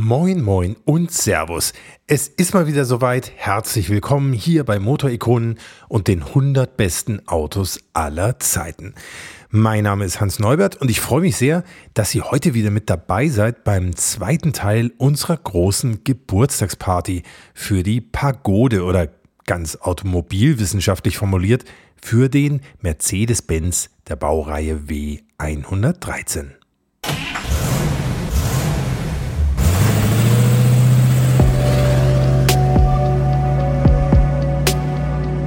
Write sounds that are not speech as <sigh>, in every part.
Moin, moin und Servus. Es ist mal wieder soweit. Herzlich willkommen hier bei Motorikonen und den 100 besten Autos aller Zeiten. Mein Name ist Hans Neubert und ich freue mich sehr, dass ihr heute wieder mit dabei seid beim zweiten Teil unserer großen Geburtstagsparty für die Pagode oder ganz automobilwissenschaftlich formuliert für den Mercedes-Benz der Baureihe W113.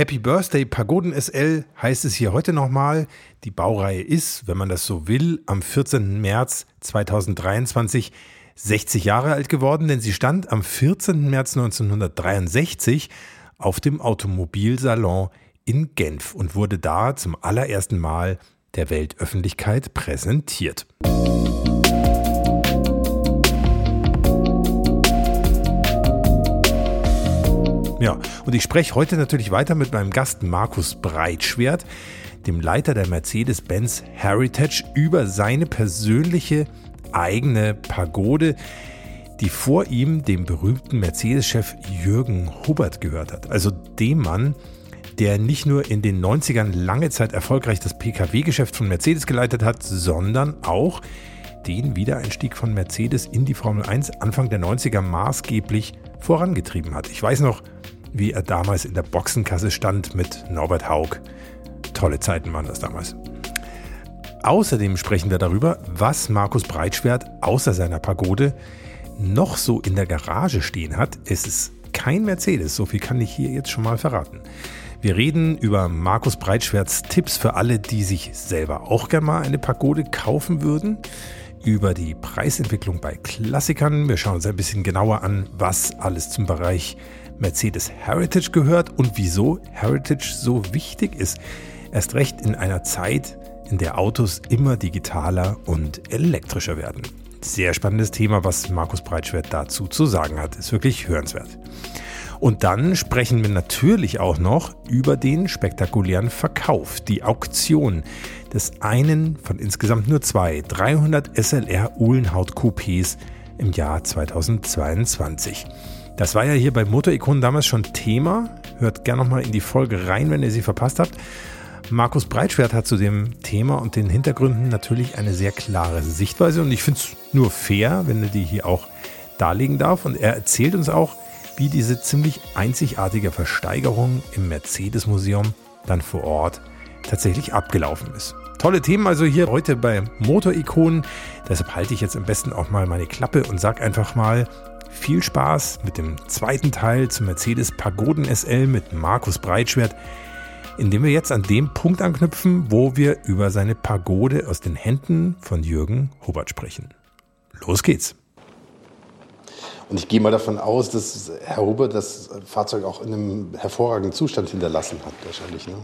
Happy Birthday Pagoden SL heißt es hier heute nochmal. Die Baureihe ist, wenn man das so will, am 14. März 2023 60 Jahre alt geworden, denn sie stand am 14. März 1963 auf dem Automobilsalon in Genf und wurde da zum allerersten Mal der Weltöffentlichkeit präsentiert. Ja, und ich spreche heute natürlich weiter mit meinem Gast Markus Breitschwert, dem Leiter der Mercedes-Benz Heritage, über seine persönliche eigene Pagode, die vor ihm dem berühmten Mercedes-Chef Jürgen Hubbard gehört hat. Also dem Mann, der nicht nur in den 90ern lange Zeit erfolgreich das Pkw-Geschäft von Mercedes geleitet hat, sondern auch den Wiedereinstieg von Mercedes in die Formel 1 Anfang der 90er maßgeblich vorangetrieben hat. Ich weiß noch, wie er damals in der Boxenkasse stand mit Norbert Haug. Tolle Zeiten waren das damals. Außerdem sprechen wir darüber, was Markus Breitschwert außer seiner Pagode noch so in der Garage stehen hat. Es ist kein Mercedes, so viel kann ich hier jetzt schon mal verraten. Wir reden über Markus Breitschwerts Tipps für alle, die sich selber auch gerne mal eine Pagode kaufen würden, über die Preisentwicklung bei Klassikern. Wir schauen uns ein bisschen genauer an, was alles zum Bereich Mercedes Heritage gehört und wieso Heritage so wichtig ist. Erst recht in einer Zeit, in der Autos immer digitaler und elektrischer werden. Sehr spannendes Thema, was Markus Breitschwert dazu zu sagen hat. Ist wirklich hörenswert. Und dann sprechen wir natürlich auch noch über den spektakulären Verkauf, die Auktion des einen von insgesamt nur zwei 300 SLR Uhlenhaut Coupés im Jahr 2022. Das war ja hier bei Motorikonen damals schon Thema. Hört gerne nochmal in die Folge rein, wenn ihr sie verpasst habt. Markus Breitschwert hat zu dem Thema und den Hintergründen natürlich eine sehr klare Sichtweise und ich finde es nur fair, wenn er die hier auch darlegen darf. Und er erzählt uns auch, wie diese ziemlich einzigartige Versteigerung im Mercedes-Museum dann vor Ort tatsächlich abgelaufen ist. Tolle Themen also hier heute bei Motorikonen. Deshalb halte ich jetzt am besten auch mal meine Klappe und sage einfach mal, viel Spaß mit dem zweiten Teil zum Mercedes Pagoden SL mit Markus Breitschwert, indem wir jetzt an dem Punkt anknüpfen, wo wir über seine Pagode aus den Händen von Jürgen Hubert sprechen. Los geht's. Und ich gehe mal davon aus, dass Herr Hubert das Fahrzeug auch in einem hervorragenden Zustand hinterlassen hat, wahrscheinlich. Ne?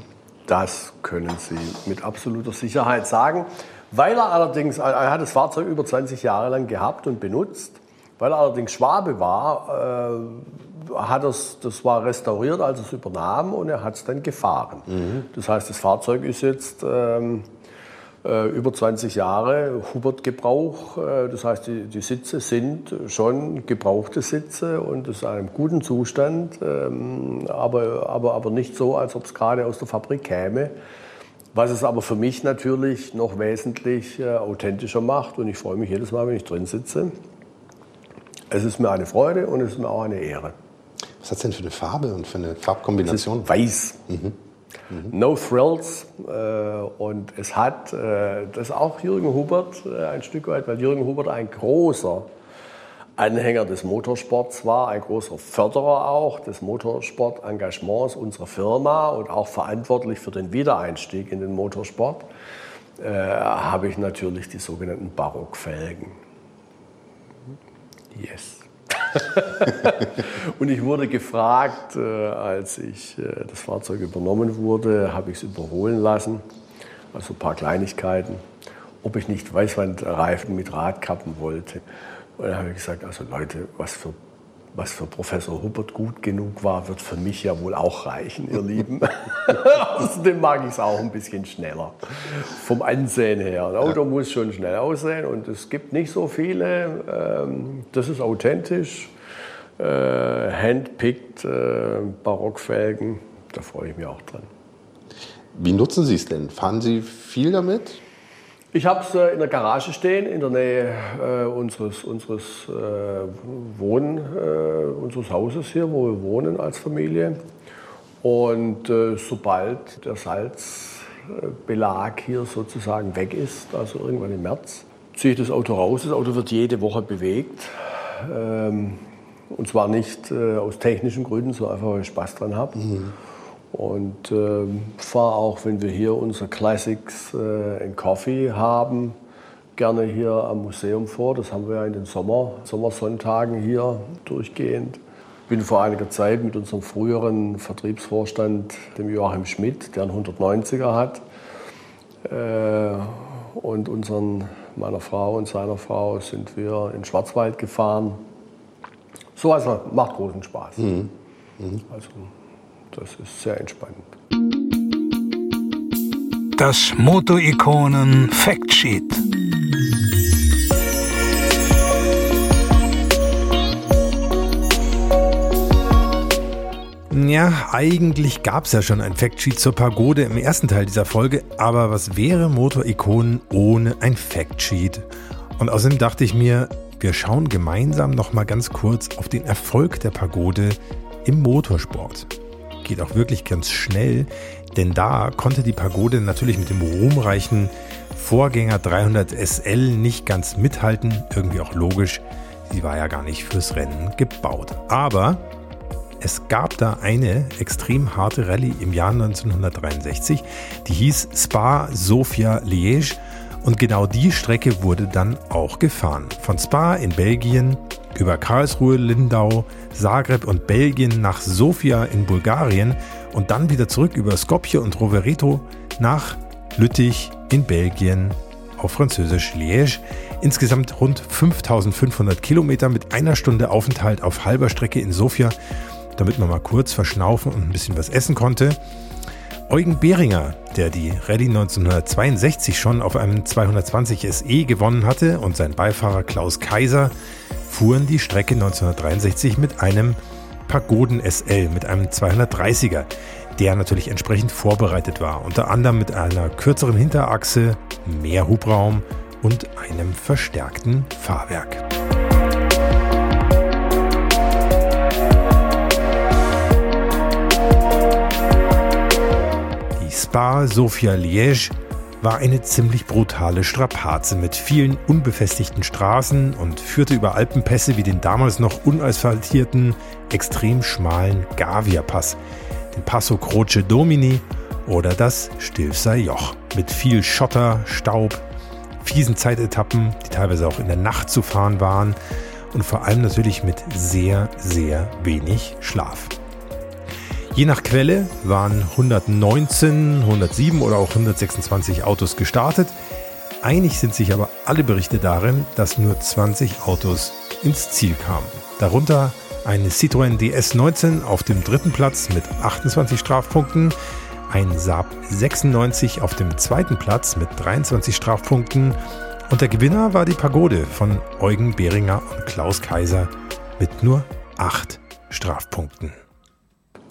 Das können Sie mit absoluter Sicherheit sagen. Weil er allerdings, er hat das Fahrzeug über 20 Jahre lang gehabt und benutzt weil er allerdings Schwabe war, äh, hat er's, das war restauriert, als es übernahm und er hat es dann gefahren. Mhm. Das heißt, das Fahrzeug ist jetzt ähm, äh, über 20 Jahre Hubert-Gebrauch. Äh, das heißt, die, die, Sitze sind schon gebrauchte Sitze und es ist in einem guten Zustand, ähm, aber, aber, aber nicht so, als ob es gerade aus der Fabrik käme. Was es aber für mich natürlich noch wesentlich äh, authentischer macht und ich freue mich jedes Mal, wenn ich drin sitze. Es ist mir eine Freude und es ist mir auch eine Ehre. Was hat es denn für eine Farbe und für eine Farbkombination? Ist weiß. Mhm. Mhm. No Thrills. Äh, und es hat, äh, das auch Jürgen Hubert äh, ein Stück weit, weil Jürgen Hubert ein großer Anhänger des Motorsports war, ein großer Förderer auch des Motorsportengagements unserer Firma und auch verantwortlich für den Wiedereinstieg in den Motorsport, äh, habe ich natürlich die sogenannten Barockfelgen. Yes. <laughs> und ich wurde gefragt, äh, als ich äh, das Fahrzeug übernommen wurde, habe ich es überholen lassen, also ein paar Kleinigkeiten, ob ich nicht Weißwandreifen mit Radkappen wollte. Und dann habe ich gesagt, also Leute, was für, was für Professor Hubbard gut genug war, wird für mich ja wohl auch reichen, ihr Lieben. <laughs> Außerdem mag ich es auch ein bisschen schneller, vom Ansehen her. Ein Auto muss schon schnell aussehen und es gibt nicht so viele. Ähm, das ist authentisch, äh, handpicked, äh, Barockfelgen, da freue ich mich auch dran. Wie nutzen Sie es denn? Fahren Sie viel damit? Ich habe es äh, in der Garage stehen, in der Nähe äh, unseres, unseres, äh, Wohn, äh, unseres Hauses hier, wo wir wohnen als Familie. Und äh, sobald der Salzbelag hier sozusagen weg ist, also irgendwann im März, ziehe ich das Auto raus. Das Auto wird jede Woche bewegt. Ähm, und zwar nicht äh, aus technischen Gründen, sondern einfach, weil ich Spaß dran habe. Mhm. Und äh, fahre auch, wenn wir hier unser Classics äh, in Coffee haben, gerne hier am Museum vor. Das haben wir ja in den Sommer, Sommersonntagen hier durchgehend. Bin vor einiger Zeit mit unserem früheren Vertriebsvorstand, dem Joachim Schmidt, der einen 190er hat, äh, und unseren, meiner Frau und seiner Frau sind wir in Schwarzwald gefahren. So also macht großen Spaß. Mhm. Mhm. Also das ist sehr entspannend. Das Moto-Ikonen Factsheet. Ja, eigentlich gab es ja schon ein Factsheet zur Pagode im ersten Teil dieser Folge, aber was wäre Motor-Ikonen ohne ein Factsheet? Und außerdem dachte ich mir, wir schauen gemeinsam noch mal ganz kurz auf den Erfolg der Pagode im Motorsport geht auch wirklich ganz schnell, denn da konnte die Pagode natürlich mit dem ruhmreichen Vorgänger 300 SL nicht ganz mithalten, irgendwie auch logisch, sie war ja gar nicht fürs Rennen gebaut. Aber es gab da eine extrem harte Rallye im Jahr 1963, die hieß Spa Sofia Liège und genau die Strecke wurde dann auch gefahren. Von Spa in Belgien über Karlsruhe, Lindau, Zagreb und Belgien nach Sofia in Bulgarien und dann wieder zurück über Skopje und Rovereto nach Lüttich in Belgien auf Französisch Liège. Insgesamt rund 5500 Kilometer mit einer Stunde Aufenthalt auf halber Strecke in Sofia, damit man mal kurz verschnaufen und ein bisschen was essen konnte. Eugen Behringer, der die Rallye 1962 schon auf einem 220 SE gewonnen hatte, und sein Beifahrer Klaus Kaiser fuhren die Strecke 1963 mit einem Pagoden SL, mit einem 230er, der natürlich entsprechend vorbereitet war, unter anderem mit einer kürzeren Hinterachse, mehr Hubraum und einem verstärkten Fahrwerk. Die Spa Sofia Liège war eine ziemlich brutale Strapaze mit vielen unbefestigten Straßen und führte über Alpenpässe wie den damals noch unasphaltierten, extrem schmalen Gavia-Pass, den Passo Croce Domini oder das Stilfser Joch mit viel Schotter, Staub, fiesen Zeitetappen, die teilweise auch in der Nacht zu fahren waren und vor allem natürlich mit sehr, sehr wenig Schlaf. Je nach Quelle waren 119, 107 oder auch 126 Autos gestartet. Einig sind sich aber alle Berichte darin, dass nur 20 Autos ins Ziel kamen. Darunter eine Citroën DS19 auf dem dritten Platz mit 28 Strafpunkten, ein Saab 96 auf dem zweiten Platz mit 23 Strafpunkten und der Gewinner war die Pagode von Eugen Behringer und Klaus Kaiser mit nur 8 Strafpunkten.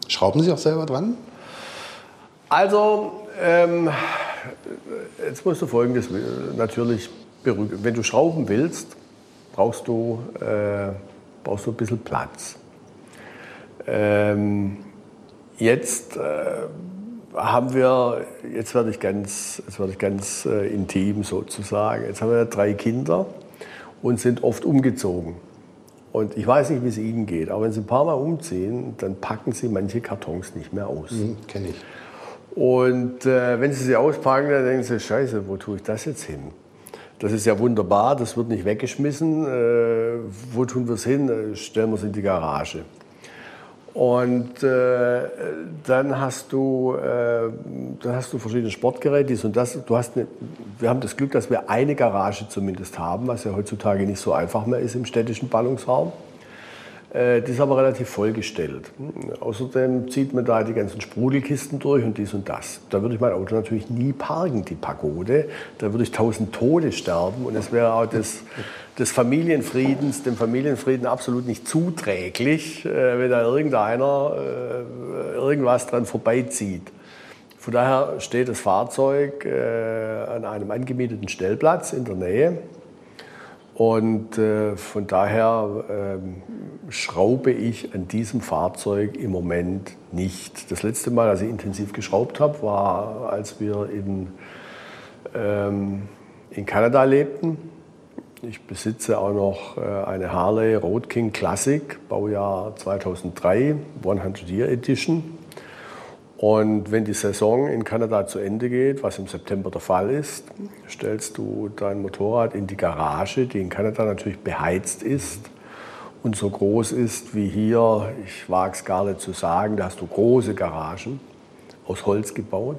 Schrauben Sie auch selber dran? Also, ähm, jetzt musst du Folgendes natürlich berügen. Wenn du schrauben willst, brauchst du, äh, brauchst du ein bisschen Platz. Ähm, jetzt äh, haben wir, jetzt werde ich ganz, jetzt werde ich ganz äh, intim sozusagen, jetzt haben wir drei Kinder und sind oft umgezogen. Und ich weiß nicht, wie es Ihnen geht, aber wenn Sie ein paar Mal umziehen, dann packen Sie manche Kartons nicht mehr aus. Mhm, Kenne ich. Und äh, wenn Sie sie auspacken, dann denken Sie, scheiße, wo tue ich das jetzt hin? Das ist ja wunderbar, das wird nicht weggeschmissen. Äh, wo tun wir es hin? Äh, Stellen wir es in die Garage. Und äh, dann hast du, äh, dann hast du verschiedene Sportgeräte, dies und das. Du hast eine, wir haben das Glück, dass wir eine Garage zumindest haben, was ja heutzutage nicht so einfach mehr ist im städtischen Ballungsraum. Äh, die ist aber relativ vollgestellt. Außerdem zieht man da die ganzen Sprudelkisten durch und dies und das. Da würde ich mein Auto natürlich nie parken, die Pagode. Da würde ich tausend Tode sterben und es wäre auch des, des Familienfriedens, dem Familienfrieden absolut nicht zuträglich, äh, wenn da irgendeiner äh, irgendwas dran vorbeizieht. Von daher steht das Fahrzeug an einem angemieteten Stellplatz in der Nähe und äh, von daher äh, schraube ich an diesem Fahrzeug im Moment nicht. Das letzte Mal, als ich intensiv geschraubt habe, war, als wir in, ähm, in Kanada lebten. Ich besitze auch noch äh, eine Harley Road King Classic, Baujahr 2003, 100 Year Edition. Und wenn die Saison in Kanada zu Ende geht, was im September der Fall ist, stellst du dein Motorrad in die Garage, die in Kanada natürlich beheizt ist und so groß ist wie hier. Ich wage es gar nicht zu sagen, da hast du große Garagen aus Holz gebaut.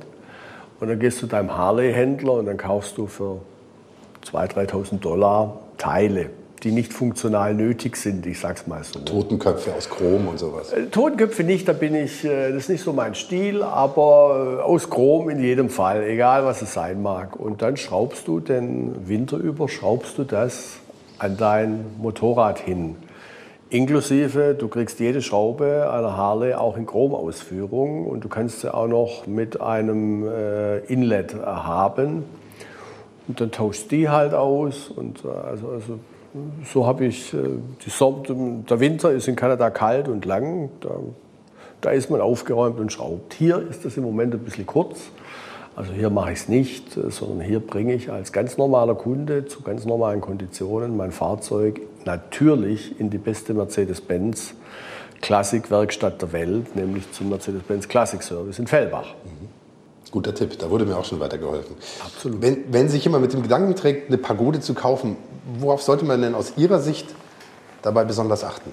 Und dann gehst du deinem Harley-Händler und dann kaufst du für 2.000, 3.000 Dollar Teile die nicht funktional nötig sind, ich sag's mal so. Totenköpfe aus Chrom und sowas. Äh, Totenköpfe nicht, da bin ich, äh, das ist nicht so mein Stil, aber äh, aus Chrom in jedem Fall, egal was es sein mag. Und dann schraubst du den Winter über, schraubst du das an dein Motorrad hin. Inklusive, du kriegst jede Schraube einer Harley auch in Chromausführung und du kannst sie auch noch mit einem Inlet haben. Und dann tauschst die halt aus. Und also, also so habe ich, äh, die, der Winter ist in Kanada kalt und lang, da, da ist man aufgeräumt und schraubt. Hier ist das im Moment ein bisschen kurz. Also hier mache ich es nicht, äh, sondern hier bringe ich als ganz normaler Kunde zu ganz normalen Konditionen mein Fahrzeug natürlich in die beste Mercedes-Benz Klassikwerkstatt der Welt, nämlich zum Mercedes-Benz Classic Service in Fellbach. Mhm. Guter Tipp, da wurde mir auch schon weitergeholfen. Absolut. Wenn, wenn sich jemand mit dem Gedanken trägt, eine Pagode zu kaufen, worauf sollte man denn aus Ihrer Sicht dabei besonders achten?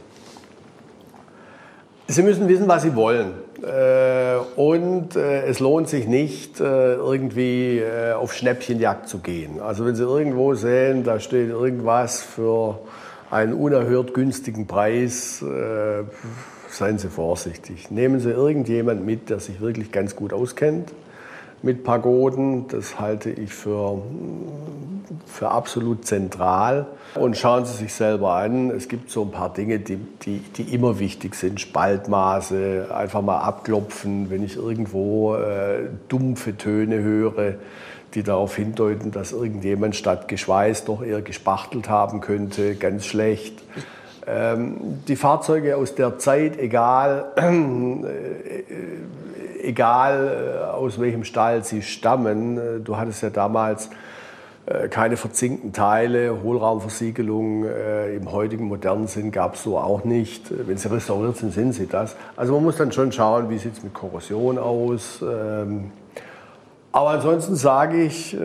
Sie müssen wissen, was Sie wollen. Äh, und äh, es lohnt sich nicht, äh, irgendwie auf Schnäppchenjagd zu gehen. Also wenn Sie irgendwo sehen, da steht irgendwas für einen unerhört günstigen Preis, seien Sie vorsichtig. Nehmen Sie irgendjemand mit, der sich wirklich ganz gut auskennt mit Pagoden. Das halte ich für, für absolut zentral. Und schauen Sie sich selber an. Es gibt so ein paar Dinge, die, die, die immer wichtig sind. Spaltmaße, einfach mal abklopfen, wenn ich irgendwo äh, dumpfe Töne höre die darauf hindeuten, dass irgendjemand statt geschweißt doch eher gespachtelt haben könnte, ganz schlecht. Ähm, die Fahrzeuge aus der Zeit, egal, <clears throat> äh, egal äh, aus welchem Stall sie stammen. Äh, du hattest ja damals äh, keine verzinkten Teile, Hohlraumversiegelung im heutigen modernen Sinn gab es so auch nicht. Wenn sie restauriert sind, sind sie das. Also man muss dann schon schauen, wie sieht es mit Korrosion aus. Ähm, aber ansonsten sage ich,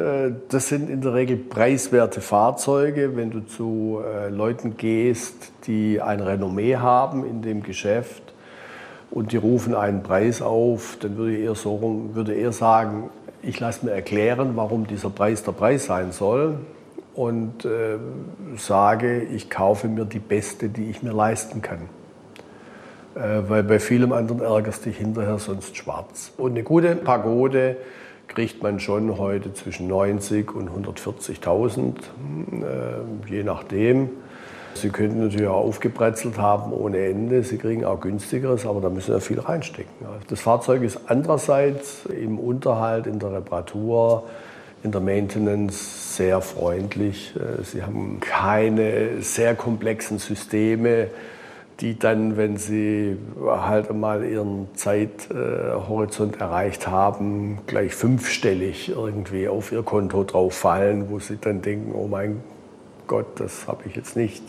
das sind in der Regel preiswerte Fahrzeuge. Wenn du zu Leuten gehst, die ein Renommee haben in dem Geschäft, und die rufen einen Preis auf, dann würde eher, so, würde eher sagen, ich lasse mir erklären, warum dieser Preis der Preis sein soll und äh, sage, ich kaufe mir die beste, die ich mir leisten kann. Äh, weil bei vielem anderen ärgerst dich hinterher sonst schwarz. Und eine gute Pagode kriegt man schon heute zwischen 90 und 140.000, äh, je nachdem. Sie könnten natürlich auch aufgebrezelt haben ohne Ende. Sie kriegen auch günstigeres, aber da müssen Sie viel reinstecken. Das Fahrzeug ist andererseits im Unterhalt, in der Reparatur, in der Maintenance sehr freundlich. Sie haben keine sehr komplexen Systeme, die dann, wenn sie halt einmal ihren Zeithorizont erreicht haben, gleich fünfstellig irgendwie auf ihr Konto drauf fallen, wo sie dann denken, oh mein Gott, das habe ich jetzt nicht.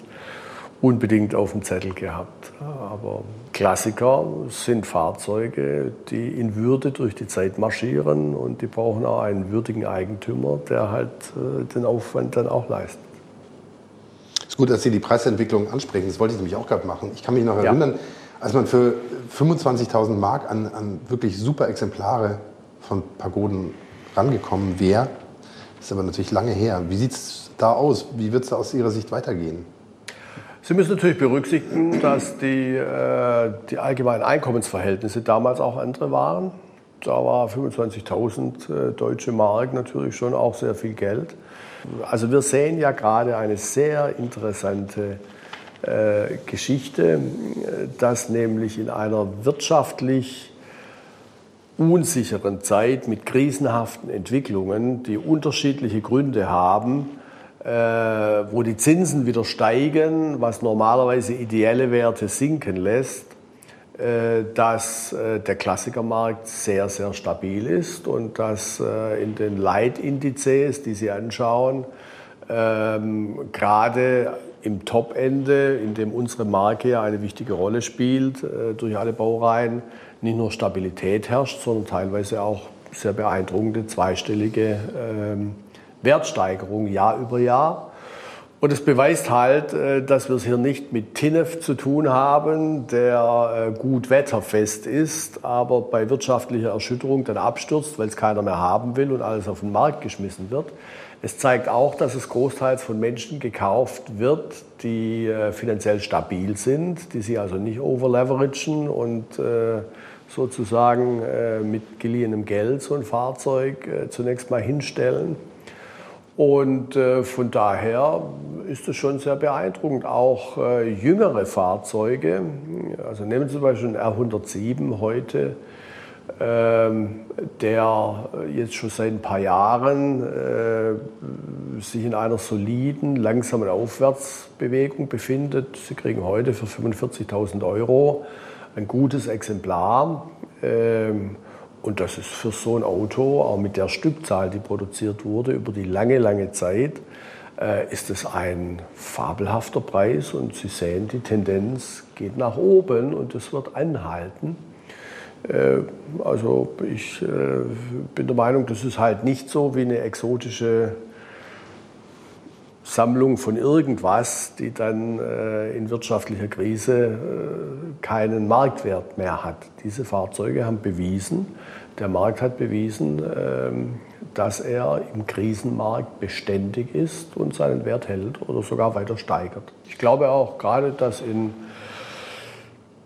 unbedingt auf dem Zettel gehabt. Aber Klassiker sind Fahrzeuge, die in Würde durch die Zeit marschieren und die brauchen auch einen würdigen Eigentümer, der halt äh, den Aufwand dann auch leistet. Es ist gut, dass Sie die Preisentwicklung ansprechen. Das wollte ich nämlich auch gerade machen. Ich kann mich noch erinnern, ja. als man für 25.000 Mark an, an wirklich super Exemplare von Pagoden rangekommen wäre, ist aber natürlich lange her. Wie sieht es da aus? Wie wird es aus Ihrer Sicht weitergehen? Sie müssen natürlich berücksichtigen, dass die, äh, die allgemeinen Einkommensverhältnisse damals auch andere waren. Da war 25.000 äh, deutsche Mark natürlich schon auch sehr viel Geld. Also wir sehen ja gerade eine sehr interessante äh, Geschichte, dass nämlich in einer wirtschaftlich unsicheren Zeit mit krisenhaften Entwicklungen, die unterschiedliche Gründe haben, wo die Zinsen wieder steigen, was normalerweise ideelle Werte sinken lässt, äh, dass äh, der Klassikermarkt sehr, sehr stabil ist und dass in den Leitindizes, die Sie anschauen, ähm, gerade im Top-Ende, in dem unsere Marke ja eine wichtige Rolle spielt, durch alle Baureihen, nicht nur Stabilität herrscht, sondern teilweise auch sehr beeindruckende zweistellige ähm, Wertsteigerung Jahr über Jahr. Und es beweist halt, äh, dass wir es hier nicht mit Tinef zu tun haben, der äh, gut wetterfest ist, aber bei wirtschaftlicher Erschütterung dann abstürzt, weil es keiner mehr haben will und alles auf den Markt geschmissen wird. Es zeigt auch, dass es großteils von Menschen gekauft wird, die äh, finanziell stabil sind, die sich also nicht overleveragen und sozusagen mit geliehenem Geld so ein Fahrzeug zunächst mal hinstellen und äh, von daher ist es schon sehr beeindruckend. Auch äh, jüngere Fahrzeuge, also nehmen Sie zum Beispiel den R107 heute, ähm, der jetzt schon seit ein paar Jahren äh, sich in einer soliden, langsamen Aufwärtsbewegung befindet. Sie kriegen heute für 45.000 Euro ein gutes Exemplar. Ähm, und das ist für so ein Auto, auch mit der Stückzahl, die produziert wurde, über die lange, lange Zeit, äh, ist es ein fabelhafter Preis. Und Sie sehen, die Tendenz geht nach oben und es wird anhalten. Äh, also ich äh, bin der Meinung, das ist halt nicht so wie eine exotische Sammlung von irgendwas, die dann äh, in wirtschaftlicher Krise äh, keinen Marktwert mehr hat. Diese Fahrzeuge haben bewiesen, der Markt hat bewiesen, äh, dass er im Krisenmarkt beständig ist und seinen Wert hält oder sogar weiter steigert. Ich glaube auch gerade, dass in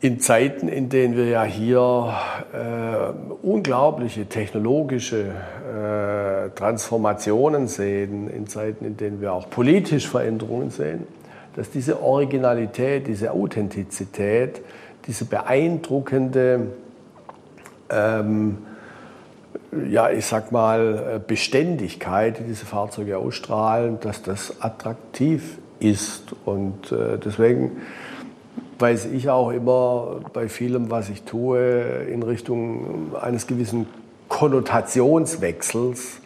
in Zeiten, in denen wir ja hier äh, unglaubliche technologische äh, Transformationen sehen, in Zeiten, in denen wir auch politisch Veränderungen sehen, dass diese Originalität, diese Authentizität, diese beeindruckende, ähm, ja, ich sag mal, Beständigkeit, die diese Fahrzeuge ausstrahlen, dass das attraktiv ist. Und äh, deswegen weiß ich auch immer bei vielem, was ich tue, in Richtung eines gewissen Konnotationswechsels.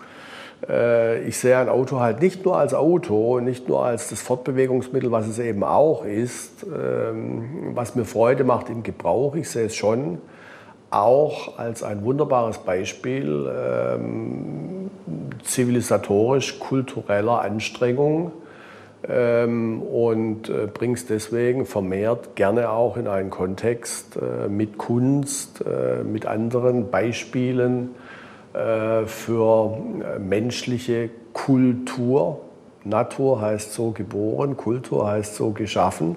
Äh, ich sehe ein Auto halt nicht nur als Auto, nicht nur als das Fortbewegungsmittel, was es eben auch ist, ähm, was mir Freude macht im Gebrauch. Ich sehe es schon auch als ein wunderbares Beispiel ähm, zivilisatorisch-kultureller Anstrengung ähm, und äh, bringst deswegen vermehrt gerne auch in einen Kontext äh, mit Kunst, mit anderen Beispielen für menschliche Kultur. Natur heißt so geboren, Kultur heißt so geschaffen.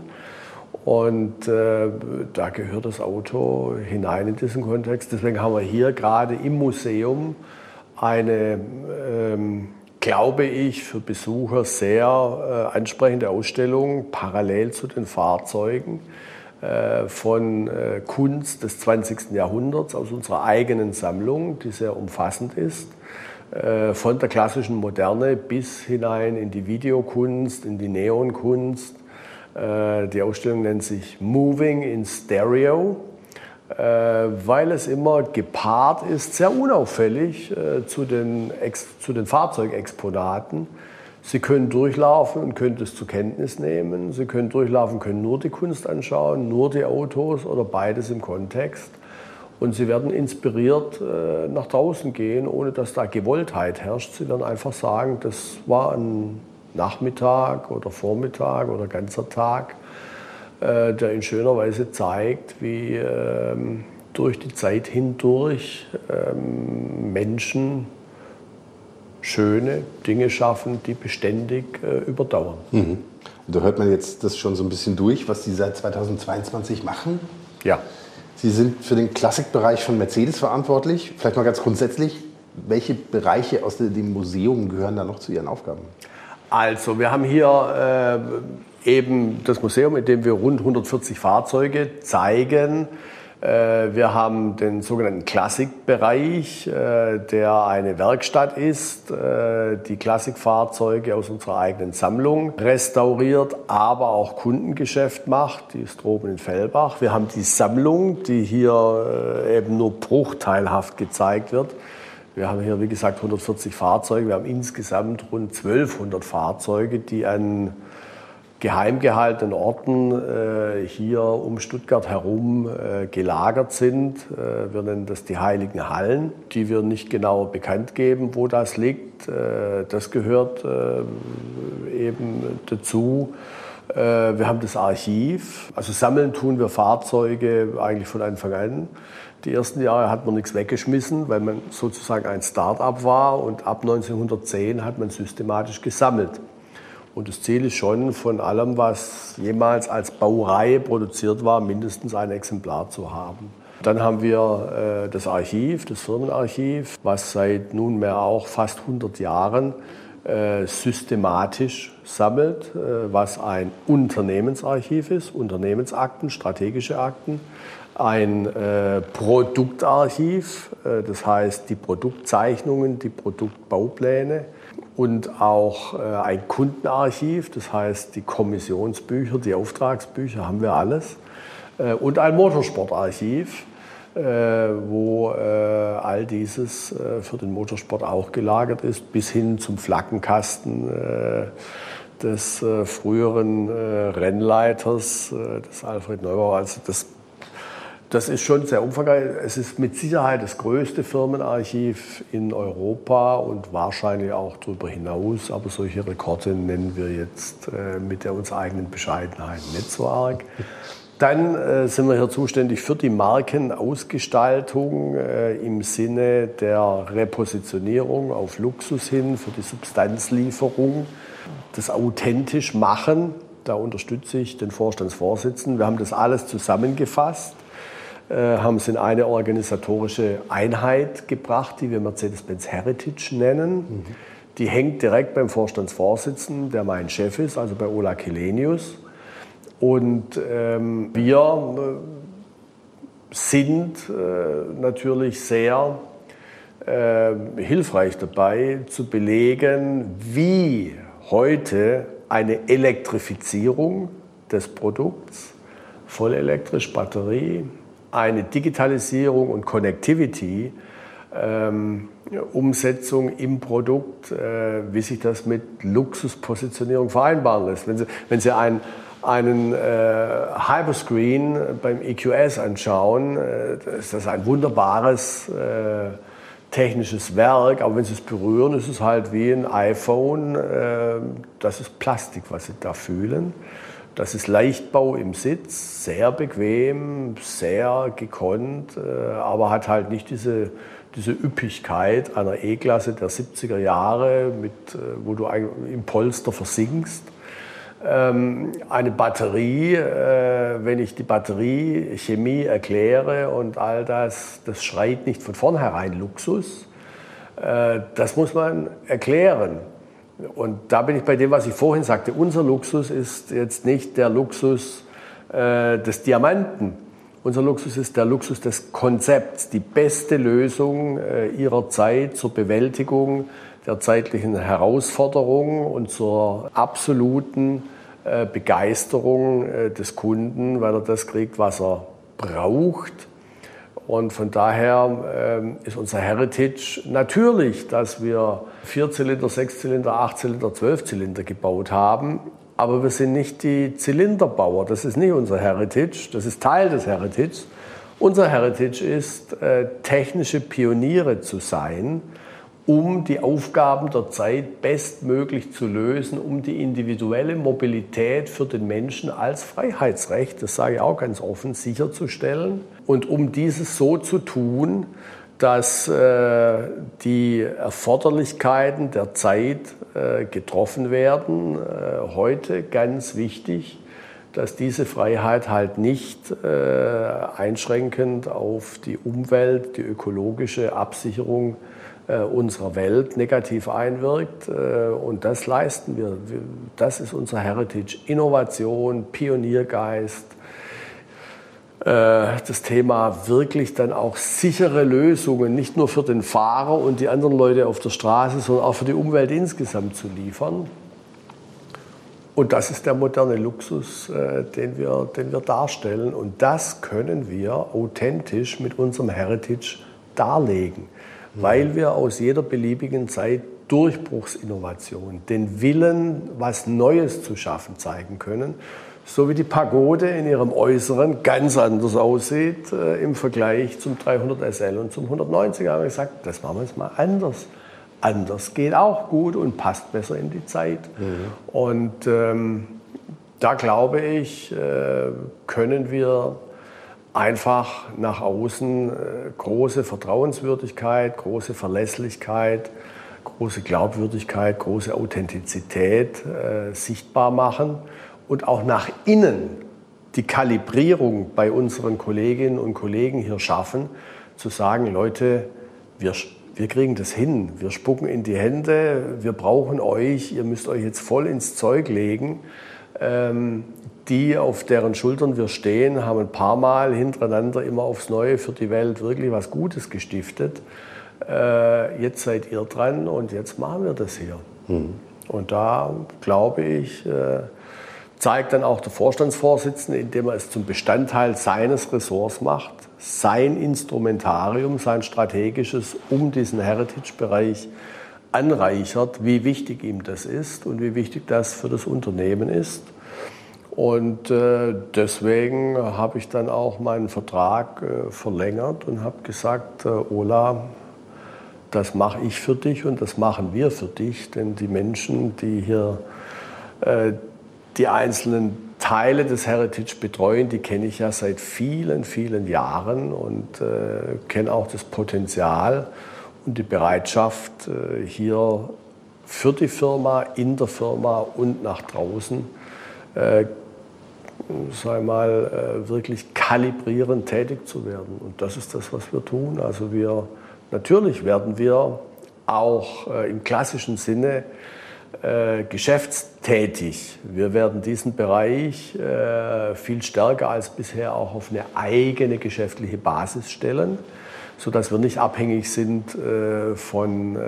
Und äh, da gehört das Auto hinein in diesen Kontext. Deswegen haben wir hier gerade im Museum eine ähm, glaube ich, für Besucher sehr äh, ansprechende Ausstellung parallel zu den Fahrzeugen äh, von äh, Kunst des 20. Jahrhunderts aus unserer eigenen Sammlung, die sehr umfassend ist. Äh, von der klassischen Moderne bis hinein in die Videokunst, in die Neonkunst. Äh, die Ausstellung nennt sich Moving in Stereo äh, weil es immer gepaart ist, sehr unauffällig äh, zu den, zu den Fahrzeugexponaten, Sie können durchlaufen und können das zur Kenntnis nehmen. Sie können durchlaufen, können nur die Kunst anschauen, nur die Autos oder beides im Kontext. Und sie werden inspiriert äh, nach draußen gehen, ohne dass da Gewolltheit herrscht. Sie werden einfach sagen, das war ein Nachmittag oder Vormittag oder ganzer Tag, äh, der in schöner Weise zeigt, wie ähm, durch die Zeit hindurch ähm, Menschen schöne Dinge schaffen, die beständig äh, überdauern. Mhm. Da hört man jetzt das schon so ein bisschen durch, was Sie seit 2022 machen. Ja. Sie sind für den Klassikbereich von Mercedes verantwortlich. Vielleicht mal ganz grundsätzlich, welche Bereiche aus dem Museum gehören da noch zu Ihren Aufgaben? Also, wir haben hier äh, eben das Museum, in dem wir rund 140 Fahrzeuge zeigen. Äh, wir haben den sogenannten Klassikbereich, äh, der eine Werkstatt ist, äh, die Klassikfahrzeuge aus unserer eigenen Sammlung restauriert, aber auch Kundengeschäft macht. Die ist oben in Fellbach. Wir haben die Sammlung, die hier eben nur bruchteilhaft gezeigt wird. Wir haben hier, wie gesagt, 140 Fahrzeuge. Wir haben insgesamt rund 1200 Fahrzeuge, die an geheim gehaltenen Orten äh, hier um Stuttgart herum äh, gelagert sind. Äh, wir nennen das die Heiligen Hallen, die wir nicht genauer bekannt geben, wo das liegt. Äh, das gehört äh, eben dazu. Äh, wir haben das Archiv. Also sammeln tun wir Fahrzeuge eigentlich von Anfang an. Die ersten Jahre hat man nichts weggeschmissen, weil man sozusagen ein Start-up war und ab 1910 hat man systematisch gesammelt. Und das Ziel ist schon, von allem, was jemals als Baureihe produziert war, mindestens ein Exemplar zu haben. Dann haben wir äh, das Archiv, das Firmenarchiv, was seit nunmehr auch fast 100 Jahren äh, systematisch sammelt, äh, was ein Unternehmensarchiv ist, Unternehmensakten, strategische Akten, ein äh, Produktarchiv, äh, das heißt die Produktzeichnungen, die Produktbaupläne, und auch äh, ein Kundenarchiv, das heißt die Kommissionsbücher, die Auftragsbücher haben wir alles. Äh, und ein Motorsportarchiv, äh, wo all dieses für den Motorsport auch gelagert ist, bis hin zum Flaggenkasten des früheren Rennleiters, des Alfred Neubauer. Also das das ist schon sehr umfangreich. Es ist mit Sicherheit das größte Firmenarchiv in Europa und wahrscheinlich auch darüber hinaus. Aber solche Rekorde nennen wir jetzt äh, mit der uns eigenen Bescheidenheit nicht so arg. Dann äh, sind wir hier zuständig für die Markenausgestaltung äh, im Sinne der Repositionierung auf Luxus hin, für die Substanzlieferung, das authentisch machen. Da unterstütze ich den Vorstandsvorsitzenden. Wir haben das alles zusammengefasst haben es in eine organisatorische Einheit gebracht, die wir Mercedes-Benz Heritage nennen. Mhm. Die hängt direkt beim Vorstandsvorsitzenden, der mein Chef ist, also bei Ola Kelenius. Und ähm, wir äh, sind äh, natürlich sehr äh, hilfreich dabei zu belegen, wie heute eine Elektrifizierung des Produkts, vollelektrisch Batterie, eine Digitalisierung und Connectivity, ähm, Umsetzung im Produkt, äh, wie sich das mit Luxuspositionierung vereinbaren lässt. Wenn Sie, wenn Sie einen, einen äh, Hyperscreen beim EQS anschauen, äh, ist das ein wunderbares äh, technisches Werk, aber wenn Sie es berühren, ist es halt wie ein iPhone. Äh, das ist Plastik, was Sie da fühlen. Das ist Leichtbau im Sitz, sehr bequem, sehr gekonnt, äh, aber hat halt nicht diese, diese Üppigkeit einer E-Klasse der 70er Jahre, mit, äh, wo du im Polster versinkst. Ähm, eine Batterie, äh, wenn ich die Batteriechemie erkläre und all das, das schreit nicht von vornherein Luxus. Das muss man erklären. Und da bin ich bei dem, was ich vorhin sagte. Unser Luxus ist jetzt nicht der Luxus äh, des Diamanten. Unser Luxus ist der Luxus des Konzepts, die beste Lösung äh, ihrer Zeit zur Bewältigung der zeitlichen Herausforderungen und zur absoluten äh, Begeisterung äh, des Kunden, weil er das kriegt, was er braucht Und von daher ähm, ist unser Heritage natürlich, dass wir Vierzylinder, Sechszylinder, Achtzylinder, Zwölfzylinder gebaut haben. Aber wir sind nicht die Zylinderbauer. Das ist nicht unser Heritage. Das ist Teil des Heritage. Unser Heritage ist, äh, technische Pioniere zu sein um die Aufgaben der Zeit bestmöglich zu lösen, um die individuelle Mobilität für den Menschen als Freiheitsrecht, das sage ich auch ganz offen, sicherzustellen und um dieses so zu tun, dass äh, die Erforderlichkeiten der Zeit äh, getroffen werden. Äh, heute ganz wichtig, dass diese Freiheit halt nicht äh, einschränkend auf die Umwelt, die ökologische Absicherung unserer Welt negativ einwirkt. Äh, und das leisten wir. Das ist unser Heritage. Innovation, Pioniergeist. Äh, das Thema wirklich dann auch sichere Lösungen, nicht nur für den Fahrer und die anderen Leute auf der Straße, sondern auch für die Umwelt insgesamt zu liefern. Und das ist der moderne Luxus, den, wir, den wir darstellen. Und das können wir authentisch mit unserem Heritage darlegen weil wir aus jeder beliebigen Zeit Durchbruchsinnovation, den Willen, was Neues zu schaffen, zeigen können. So wie die Pagode in ihrem Äußeren ganz anders aussieht äh, im Vergleich zum 300 SL und zum 190 haben wir gesagt, das machen wir jetzt mal anders. Anders geht auch gut und passt besser in die Zeit. Mhm. Und ähm, da glaube ich, äh, können wir einfach nach außen äh, große Vertrauenswürdigkeit, große Verlässlichkeit, große Glaubwürdigkeit, große Authentizität äh, sichtbar machen und auch nach innen die Kalibrierung bei unseren Kolleginnen und Kollegen hier schaffen, zu sagen, Leute, wir, wir kriegen das hin, wir spucken in die Hände, wir brauchen euch, ihr müsst euch jetzt voll ins Zeug legen. Ähm, die, auf deren Schultern wir stehen, haben ein paar Mal hintereinander immer aufs Neue für die Welt wirklich was Gutes gestiftet. Äh, jetzt seid ihr dran und jetzt machen wir das hier. Mhm. Und da glaube ich, äh, zeigt dann auch der Vorstandsvorsitzende, indem er es zum Bestandteil seines Ressorts macht, sein Instrumentarium, sein strategisches, um diesen Heritage-Bereich anreichert, wie wichtig ihm das ist und wie wichtig das für das Unternehmen ist. Und äh, deswegen habe ich dann auch meinen Vertrag äh, verlängert und habe gesagt, äh, Ola, das mache ich für dich und das machen wir für dich, denn die Menschen, die hier äh, die einzelnen Teile des Heritage betreuen, die kenne ich ja seit vielen, vielen Jahren und äh, kenne auch das Potenzial und die Bereitschaft, äh, hier für die Firma, in der Firma und nach draußen sei mal, äh, wirklich kalibrierend tätig zu werden. Und das ist das, was wir tun. Also wir, natürlich werden wir auch äh, im klassischen Sinne äh, geschäftstätig. Wir werden diesen Bereich viel stärker als bisher auch auf eine eigene geschäftliche Basis stellen, sodass wir nicht abhängig sind von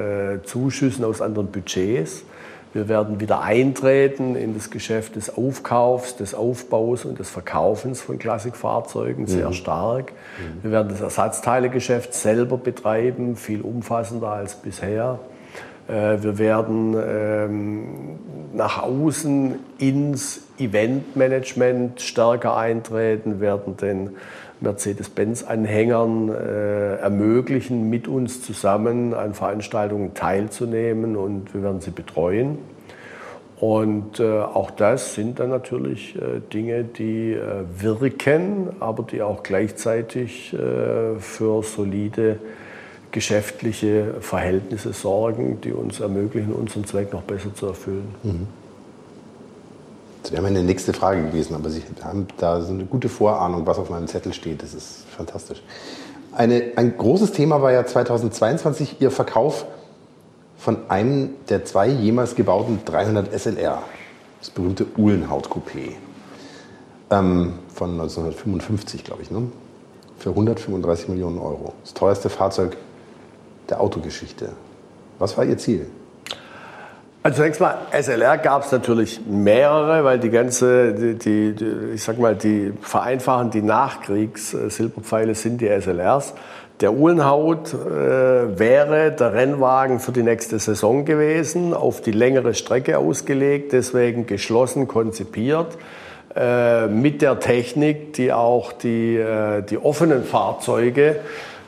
Zuschüssen aus anderen Budgets, wir werden wieder eintreten in das Geschäft des Aufkaufs, des Aufbaus und des Verkaufens von Klassikfahrzeugen sehr mhm. stark. Mhm. Wir werden das Ersatzteilegeschäft selber betreiben, viel umfassender als bisher. Äh, wir werden ähm, nach außen ins Eventmanagement stärker eintreten, werden den Mercedes-Benz-Anhängern äh, ermöglichen, mit uns zusammen an Veranstaltungen teilzunehmen und wir werden sie betreuen. Und äh, auch das sind dann natürlich äh, Dinge, die äh, wirken, aber die auch gleichzeitig äh, für solide geschäftliche Verhältnisse sorgen, die uns ermöglichen, unseren Zweck noch besser zu erfüllen. Mhm. Das wäre meine nächste Frage gewesen, aber Sie haben da so eine gute Vorahnung, was auf meinem Zettel steht. Das ist fantastisch. Eine, ein großes Thema war ja 2022 Ihr Verkauf von einem der zwei jemals gebauten 300 SLR, das berühmte Uhlenhaut-Coupé ähm, von 1955, glaube ich, ne? für 135 Millionen Euro. Das teuerste Fahrzeug der Autogeschichte. Was war Ihr Ziel? Also zunächst mal, SLR gab es natürlich mehrere, weil die ganze, die, die, die, ich sag mal, die vereinfachen die Nachkriegs-Silberpfeile sind die SLRs. Der Uhlenhaut äh, wäre der Rennwagen für die nächste Saison gewesen, auf die längere Strecke ausgelegt, deswegen geschlossen konzipiert, äh, mit der Technik, die auch die, äh, die offenen Fahrzeuge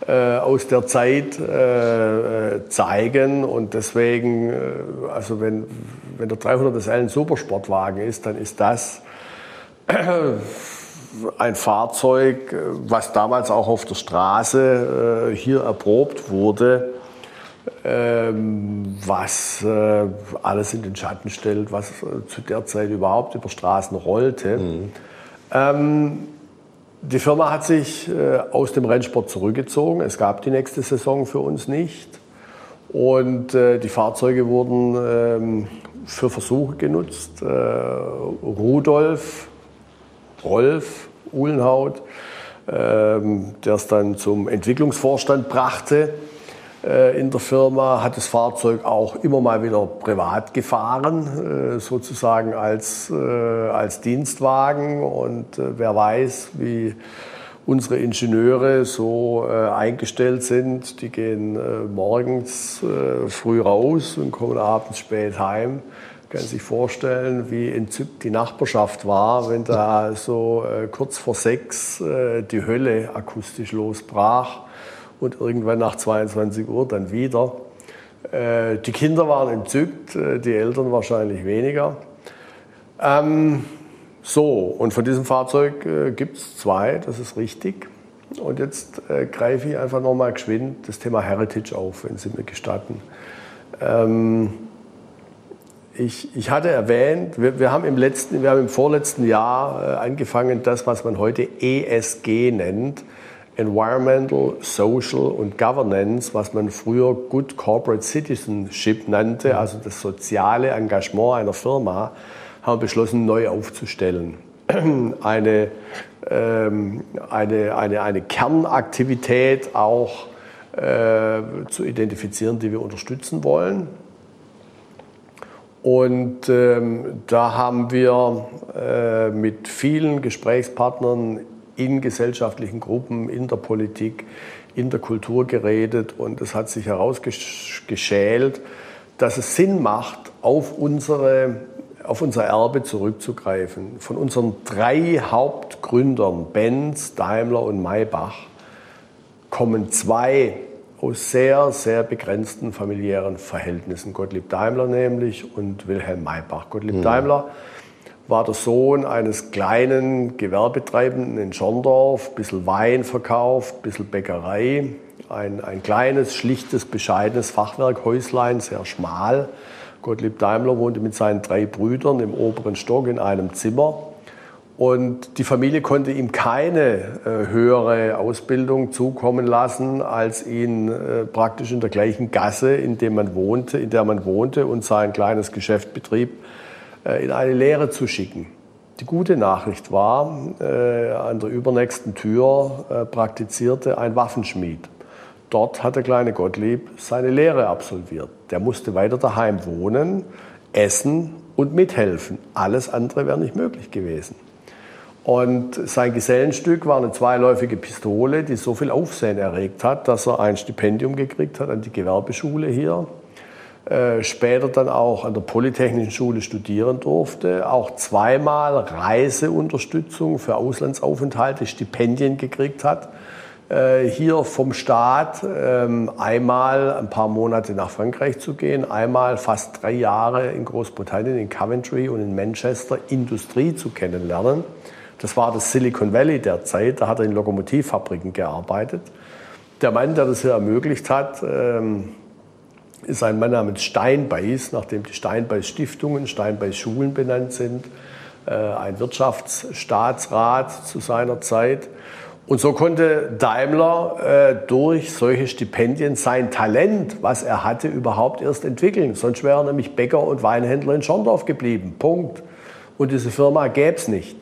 aus der Zeit äh, äh, zeigen. Und deswegen, also wenn, wenn der 300 SL ein Supersportwagen ist, dann ist das <clears throat> ein Fahrzeug, was damals auch auf der Straße hier erprobt wurde, ähm, was alles in den Schatten stellt, was zu der Zeit überhaupt über Straßen rollte. Mhm. Ähm, die Firma hat sich äh, aus dem Rennsport zurückgezogen. Es gab die nächste Saison für uns nicht. Und äh, die Fahrzeuge wurden ähm, für Versuche genutzt. Äh, Rudolf, Rolf Uhlenhaut, ähm, der es dann zum Entwicklungsvorstand brachte, in der Firma, hat das Fahrzeug auch immer mal wieder privat gefahren, äh, sozusagen als, äh, als Dienstwagen. Und wer weiß, wie unsere Ingenieure so eingestellt sind, die gehen morgens früh raus und kommen abends spät heim. Kann sich vorstellen, wie entzückt die Nachbarschaft war, wenn da so kurz vor sechs die Hölle akustisch losbrach und irgendwann nach 22 Uhr dann wieder. Äh, die Kinder waren entzückt, äh, die Eltern wahrscheinlich weniger. Ähm, so, und von diesem Fahrzeug äh, gibt es zwei, das ist richtig. Und jetzt äh, greife ich einfach nochmal geschwind das Thema Heritage auf, wenn Sie mir gestatten. Ähm, ich, ich, hatte erwähnt, wir, wir, haben im letzten, wir haben im vorletzten Jahr äh, angefangen, das, was man heute ESG nennt, Environmental, Social und Governance, was man früher Good Corporate Citizenship nannte, also das soziale Engagement einer Firma, haben beschlossen, neu aufzustellen. <clears throat> Eine, ähm, eine, eine, eine Kernaktivität auch äh, zu identifizieren, die wir unterstützen wollen. Und ähm, da haben wir äh, mit vielen Gesprächspartnern in gesellschaftlichen Gruppen, in der Politik, in der Kultur geredet und es hat sich herausgeschält, dass es Sinn macht, auf, unsere, auf unser Erbe zurückzugreifen. Von unseren drei Hauptgründern, Benz, Daimler und Maybach, kommen zwei aus sehr, sehr begrenzten familiären Verhältnissen. Gottlieb Daimler nämlich und Wilhelm Maybach. Gottlieb mhm. Daimler war der Sohn eines kleinen Gewerbetreibenden in Schorndorf, ein bisschen Wein verkauft, ein bisschen Bäckerei, ein, ein kleines, schlichtes, bescheidenes Fachwerkhäuslein, sehr schmal. Gottlieb Daimler wohnte mit seinen drei Brüdern im oberen Stock in einem Zimmer. Und die Familie konnte ihm keine äh, höhere Ausbildung zukommen lassen, als ihn äh, praktisch in der gleichen Gasse, in, dem man wohnte, in der man wohnte und sein kleines Geschäft betrieb, in eine Lehre zu schicken. Die gute Nachricht war, äh, an der übernächsten Tür äh, praktizierte ein Waffenschmied. Dort hat der kleine Gottlieb seine Lehre absolviert. Der musste weiter daheim wohnen, essen und mithelfen. Alles andere wäre nicht möglich gewesen. Und sein Gesellenstück war eine zweiläufige Pistole, die so viel Aufsehen erregt hat, dass er ein Stipendium gekriegt hat an die Gewerbeschule hier äh, später dann auch an der Polytechnischen Schule studieren durfte, auch zweimal Reiseunterstützung für Auslandsaufenthalte, Stipendien gekriegt hat. Äh, hier vom Staat ähm, einmal ein paar Monate nach Frankreich zu gehen, einmal fast drei Jahre in Großbritannien, in Coventry und in Manchester Industrie zu kennenlernen. Das war das Silicon Valley der Zeit, da hat er in Lokomotivfabriken gearbeitet. Der Mann, der das hier ermöglicht hat, ähm, ist ein Mann namens Steinbeiß, nachdem die Steinbeiß-Stiftungen, Steinbeiß-Schulen benannt sind, äh, ein Wirtschaftsstaatsrat zu seiner Zeit. Und so konnte Daimler äh, durch solche Stipendien sein Talent, was er hatte, überhaupt erst entwickeln. Sonst wäre er nämlich Bäcker und Weinhändler in Schorndorf geblieben. Punkt. Und diese Firma gäbe es nicht.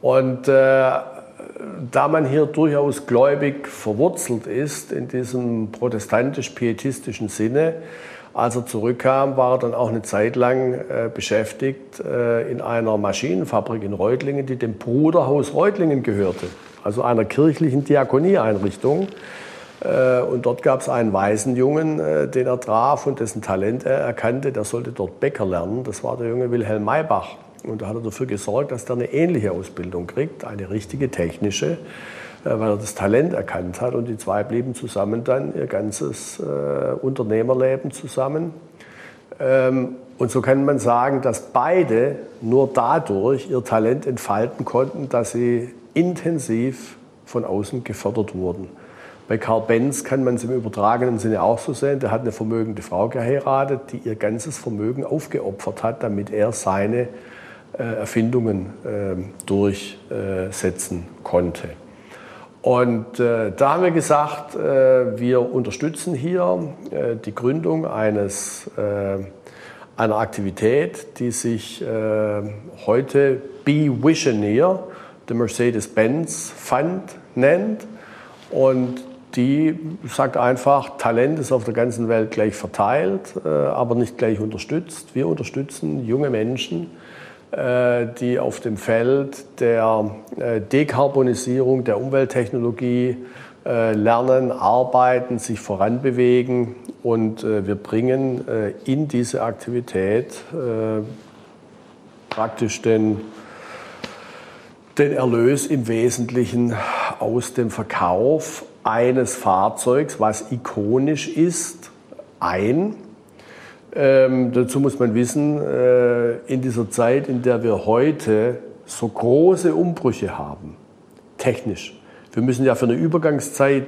Und äh, da man hier durchaus gläubig verwurzelt ist, in diesem protestantisch-pietistischen Sinne, Als er zurückkam, war er dann auch eine Zeit lang äh, beschäftigt äh, in einer Maschinenfabrik in Reutlingen, die dem Bruderhaus Reutlingen gehörte, also einer kirchlichen Diakonieeinrichtung. Äh, und dort gab es einen Waisenjungen, äh, den er traf und dessen Talent er erkannte. Der sollte dort Bäcker lernen. Das war der junge Wilhelm Maybach. Und da hat er dafür gesorgt, dass der eine ähnliche Ausbildung kriegt, eine richtige technische. Äh, weil er das Talent erkannt hat. Und die zwei blieben zusammen dann ihr ganzes äh, Unternehmerleben zusammen. Ähm, und so kann man sagen, dass beide nur dadurch ihr Talent entfalten konnten, dass sie intensiv von außen gefördert wurden. Bei Karl Benz kann man es im übertragenen Sinne auch so sehen. Der hat eine vermögende Frau geheiratet, die ihr ganzes Vermögen aufgeopfert hat, damit er seine Erfindungen äh, durchsetzen konnte. Und äh, da haben wir gesagt, äh, wir unterstützen hier äh, die Gründung eines, äh, einer Aktivität, die sich äh, heute Be Visioneer, der Mercedes-Benz Fund nennt. Und die sagt einfach, Talent ist auf der ganzen Welt gleich verteilt, äh, aber nicht gleich unterstützt. Wir unterstützen junge Menschen, äh, die auf dem Feld der äh, Dekarbonisierung, der Umwelttechnologie äh, lernen, arbeiten, sich voranbewegen. Und wir bringen in diese Aktivität praktisch den, den Erlös im Wesentlichen aus dem Verkauf eines Fahrzeugs, was ikonisch ist, ein ähm, dazu muss man wissen, äh, in dieser Zeit, in der wir heute so große Umbrüche haben, technisch, wir müssen ja für eine Übergangszeit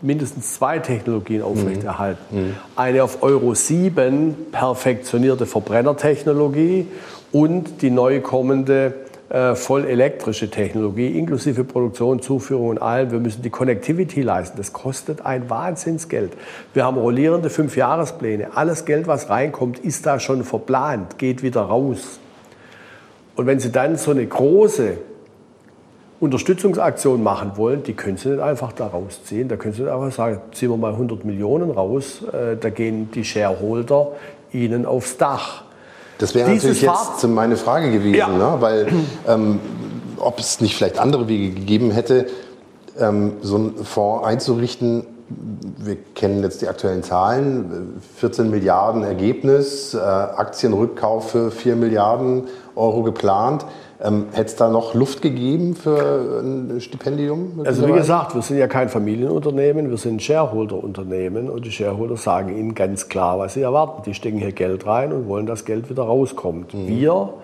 mindestens zwei Technologien aufrechterhalten. Mhm. mhm. Eine auf Euro 7 perfektionierte Verbrennertechnologie und die neu kommende voll elektrische Technologie, inklusive Produktion, Zuführung und allem. Wir müssen die Connectivity leisten. Das kostet ein Wahnsinnsgeld. Wir haben rollierende Fünfjahrespläne. Alles Geld, was reinkommt, ist da schon verplant, geht wieder raus. Und wenn Sie dann so eine große Unterstützungsaktion machen wollen, die können Sie nicht einfach da rausziehen. Da können Sie nicht einfach sagen, ziehen wir mal 100 Millionen raus, äh, da gehen die Shareholder Ihnen aufs Dach. Das wäre natürlich jetzt meine Frage gewesen, ja. ne? weil ähm, ob es nicht vielleicht andere Wege gegeben hätte, ähm, so einen Fonds einzurichten. Wir kennen jetzt die aktuellen Zahlen, 14 Milliarden Ergebnis, äh, Aktienrückkauf für 4 Milliarden Euro geplant. Ähm, Hätte es da noch Luft gegeben für ein Stipendium? Also wie gesagt, wir sind ja kein Familienunternehmen, wir sind Shareholder-Unternehmen und die Shareholder sagen Ihnen ganz klar, was sie erwarten. Die stecken hier Geld rein und wollen, dass Geld wieder rauskommt. Mhm. Wir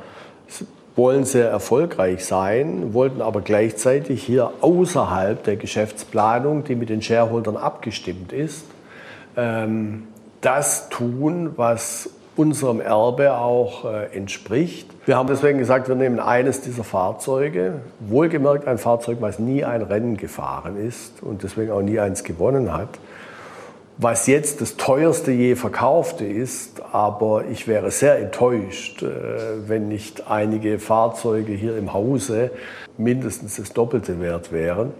wollen sehr erfolgreich sein, wollten aber gleichzeitig hier außerhalb der Geschäftsplanung, die mit den Shareholdern abgestimmt ist, ähm, das tun, was unserem Erbe auch äh, entspricht. Wir haben deswegen gesagt, wir nehmen eines dieser Fahrzeuge, wohlgemerkt ein Fahrzeug, was nie ein Rennen gefahren ist und deswegen auch nie eins gewonnen hat, was jetzt das teuerste je verkaufte ist, aber ich wäre sehr enttäuscht, äh, wenn nicht einige Fahrzeuge hier im Hause mindestens das Doppelte wert wären.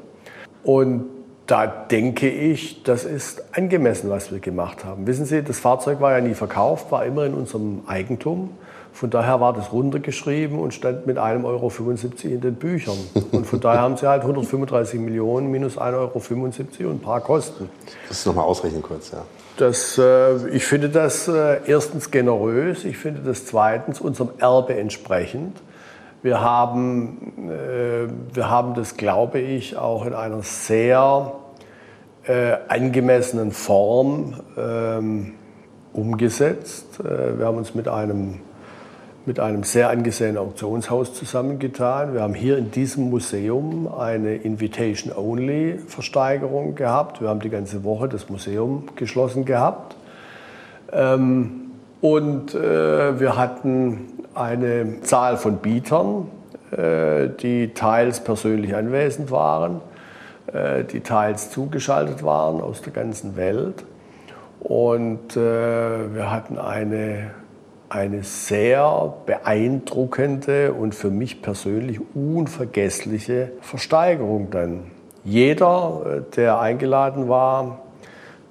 Und da denke ich, das ist angemessen, was wir gemacht haben. Wissen Sie, das Fahrzeug war ja nie verkauft, war immer in unserem Eigentum. Von daher war das runtergeschrieben und stand mit 1,75 Euro in den Büchern. Und von daher haben sie halt 135 Millionen minus 1,75 Euro und ein paar Kosten. Das ist nochmal ausrechnen kurz, ja. Das, äh, ich finde das äh, erstens generös, ich finde das zweitens unserem Erbe entsprechend. Wir haben, äh, wir haben das, glaube ich, auch in einer sehr äh, angemessenen Form ähm, umgesetzt. Äh, wir haben uns mit einem, mit einem sehr angesehenen Auktionshaus zusammengetan. Wir haben hier in diesem Museum eine Invitation-Only-Versteigerung gehabt. Wir haben die ganze Woche das Museum geschlossen gehabt. Ähm, und äh, wir hatten eine Zahl von Bietern, äh, die teils persönlich anwesend waren, äh, die teils zugeschaltet waren aus der ganzen Welt. Und äh, wir hatten eine, eine sehr beeindruckende und für mich persönlich unvergessliche Versteigerung dann. Jeder, der eingeladen war,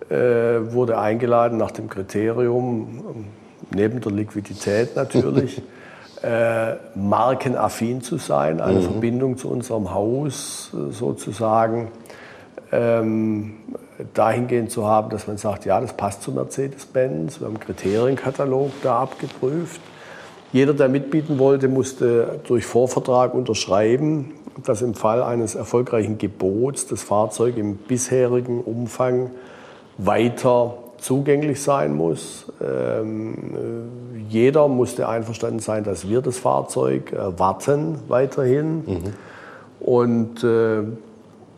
wurde eingeladen nach dem Kriterium, neben der Liquidität natürlich, <laughs> äh, markenaffin zu sein, eine mhm. Verbindung zu unserem Haus äh, sozusagen. Ähm, dahingehend zu haben, dass man sagt, ja, das passt zu Mercedes-Benz. Wir haben einen Kriterienkatalog da abgeprüft. Jeder, der mitbieten wollte, musste durch Vorvertrag unterschreiben, dass im Fall eines erfolgreichen Gebots das Fahrzeug im bisherigen Umfang weiter zugänglich sein muss. Ähm, äh, jeder musste einverstanden sein, dass wir das Fahrzeug warten weiterhin. Mhm. Und äh,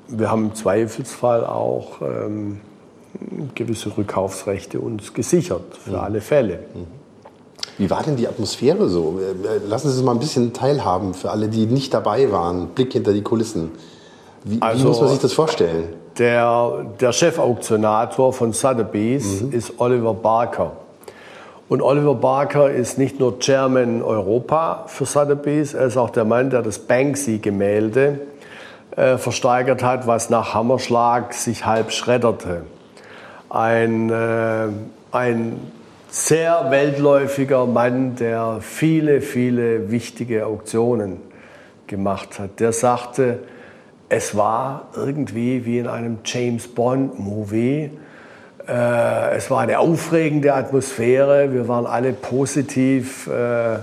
wir haben im Zweifelsfall auch ähm, gewisse Rückkaufsrechte uns gesichert, für mhm. alle Fälle. Mhm. Wie war denn die Atmosphäre so? Äh, lassen Sie es mal ein bisschen teilhaben für alle, die nicht dabei waren. Blick hinter die Kulissen. Wie, also, wie muss man sich das vorstellen? Der, der Chefauktionator von Sotheby's mhm. ist Oliver Barker. Und Oliver Barker ist nicht nur Chairman Europa für Sotheby's, er ist auch der Mann, der das Banksy-Gemälde äh, versteigert hat, was nach Hammerschlag sich halb schredderte. Ein, äh, ein sehr weltläufiger Mann, der viele, viele wichtige Auktionen gemacht hat. Der sagte, es war irgendwie wie in einem James Bond-Movie. Äh, es war eine aufregende Atmosphäre. Wir waren alle positiv äh,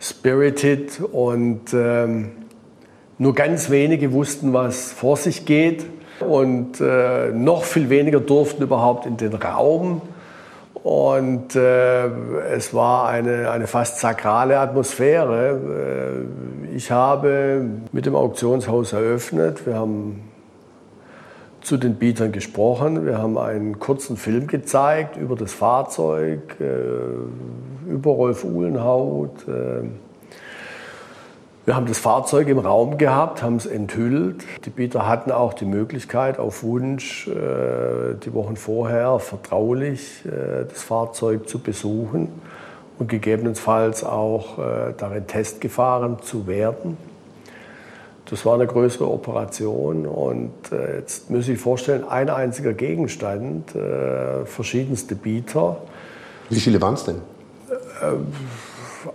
spirited und ähm, nur ganz wenige wussten, was vor sich geht und äh, noch viel weniger durften überhaupt in den Raum. Und äh, es war eine, eine fast sakrale Atmosphäre. Äh, ich habe mit dem Auktionshaus eröffnet. Wir haben zu den Bietern gesprochen. Wir haben einen kurzen Film gezeigt über das Fahrzeug, äh, über Rolf Uhlenhaut. Äh, wir haben das Fahrzeug im Raum gehabt, haben es enthüllt. Die Bieter hatten auch die Möglichkeit, auf Wunsch äh, die Wochen vorher vertraulich äh, das Fahrzeug zu besuchen und gegebenenfalls auch äh, darin testgefahren zu werden. Das war eine größere Operation und jetzt muss ich vorstellen, ein einziger Gegenstand, verschiedenste Bieter. Wie viele waren es denn?